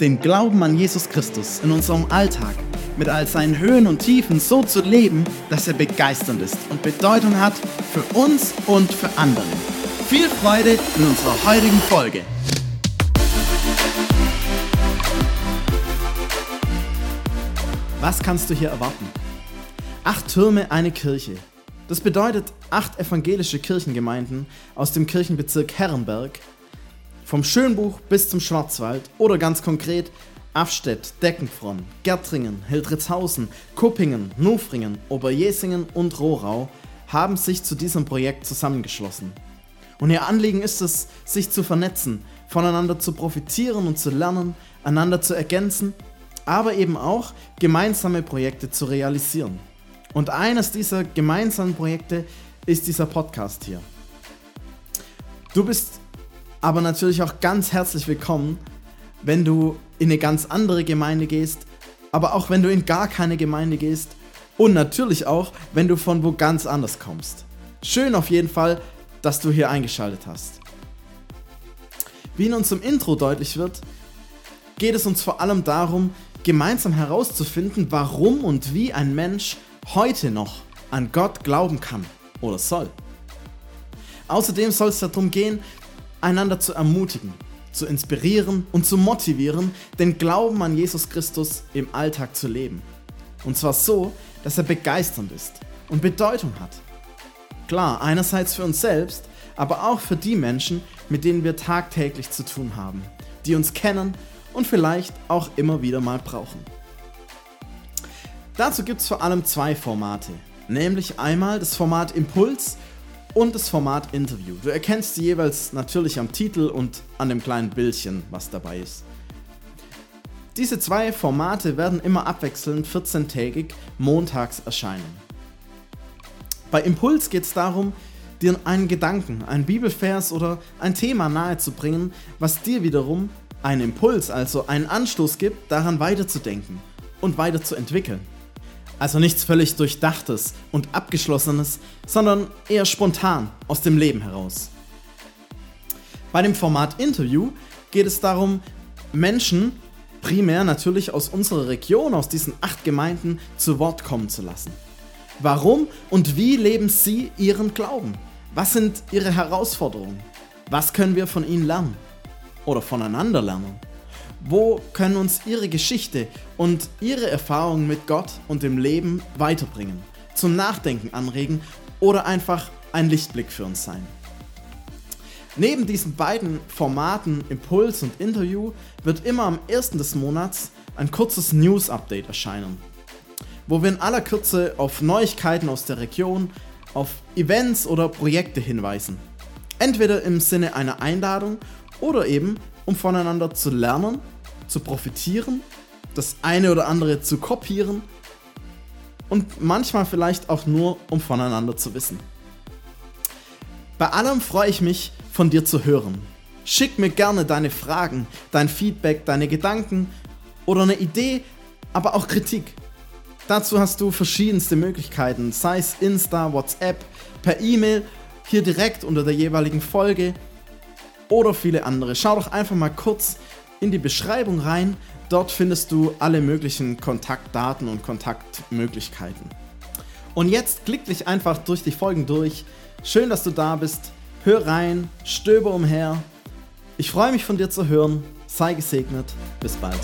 den Glauben an Jesus Christus in unserem Alltag mit all seinen Höhen und Tiefen so zu leben, dass er begeisternd ist und Bedeutung hat für uns und für andere. Viel Freude in unserer heutigen Folge. Was kannst du hier erwarten? Acht Türme, eine Kirche. Das bedeutet acht evangelische Kirchengemeinden aus dem Kirchenbezirk Herrenberg vom Schönbuch bis zum Schwarzwald oder ganz konkret Afstedt, Deckenfronn, Gärtringen, Hildritzhausen, Kuppingen, Nufringen, Oberjesingen und Rohrau haben sich zu diesem Projekt zusammengeschlossen. Und ihr Anliegen ist es, sich zu vernetzen, voneinander zu profitieren und zu lernen, einander zu ergänzen, aber eben auch gemeinsame Projekte zu realisieren. Und eines dieser gemeinsamen Projekte ist dieser Podcast hier. Du bist aber natürlich auch ganz herzlich willkommen, wenn du in eine ganz andere Gemeinde gehst, aber auch wenn du in gar keine Gemeinde gehst und natürlich auch, wenn du von wo ganz anders kommst. Schön auf jeden Fall, dass du hier eingeschaltet hast. Wie in unserem Intro deutlich wird, geht es uns vor allem darum, gemeinsam herauszufinden, warum und wie ein Mensch heute noch an Gott glauben kann oder soll. Außerdem soll es darum gehen, einander zu ermutigen, zu inspirieren und zu motivieren, den Glauben an Jesus Christus im Alltag zu leben. Und zwar so, dass er begeisternd ist und Bedeutung hat. Klar, einerseits für uns selbst, aber auch für die Menschen, mit denen wir tagtäglich zu tun haben, die uns kennen und vielleicht auch immer wieder mal brauchen. Dazu gibt es vor allem zwei Formate, nämlich einmal das Format Impuls und das Format Interview. Du erkennst sie jeweils natürlich am Titel und an dem kleinen Bildchen, was dabei ist. Diese zwei Formate werden immer abwechselnd 14-tägig montags erscheinen. Bei Impuls geht es darum, dir einen Gedanken, einen Bibelvers oder ein Thema nahezubringen, was dir wiederum einen Impuls, also einen Anstoß gibt, daran weiterzudenken und weiterzuentwickeln. Also nichts völlig Durchdachtes und Abgeschlossenes, sondern eher spontan aus dem Leben heraus. Bei dem Format Interview geht es darum, Menschen, primär natürlich aus unserer Region, aus diesen acht Gemeinden, zu Wort kommen zu lassen. Warum und wie leben sie ihren Glauben? Was sind ihre Herausforderungen? Was können wir von ihnen lernen? Oder voneinander lernen? Wo können uns ihre Geschichte und ihre Erfahrungen mit Gott und dem Leben weiterbringen, zum Nachdenken anregen oder einfach ein Lichtblick für uns sein? Neben diesen beiden Formaten Impuls und Interview wird immer am 1. des Monats ein kurzes News-Update erscheinen, wo wir in aller Kürze auf Neuigkeiten aus der Region, auf Events oder Projekte hinweisen. Entweder im Sinne einer Einladung oder eben um voneinander zu lernen, zu profitieren, das eine oder andere zu kopieren und manchmal vielleicht auch nur, um voneinander zu wissen. Bei allem freue ich mich, von dir zu hören. Schick mir gerne deine Fragen, dein Feedback, deine Gedanken oder eine Idee, aber auch Kritik. Dazu hast du verschiedenste Möglichkeiten, sei es Insta, WhatsApp, per E-Mail, hier direkt unter der jeweiligen Folge oder viele andere. Schau doch einfach mal kurz in die Beschreibung rein. Dort findest du alle möglichen Kontaktdaten und Kontaktmöglichkeiten. Und jetzt klick dich einfach durch die Folgen durch. Schön, dass du da bist. Hör rein, stöber umher. Ich freue mich von dir zu hören. Sei gesegnet. Bis bald.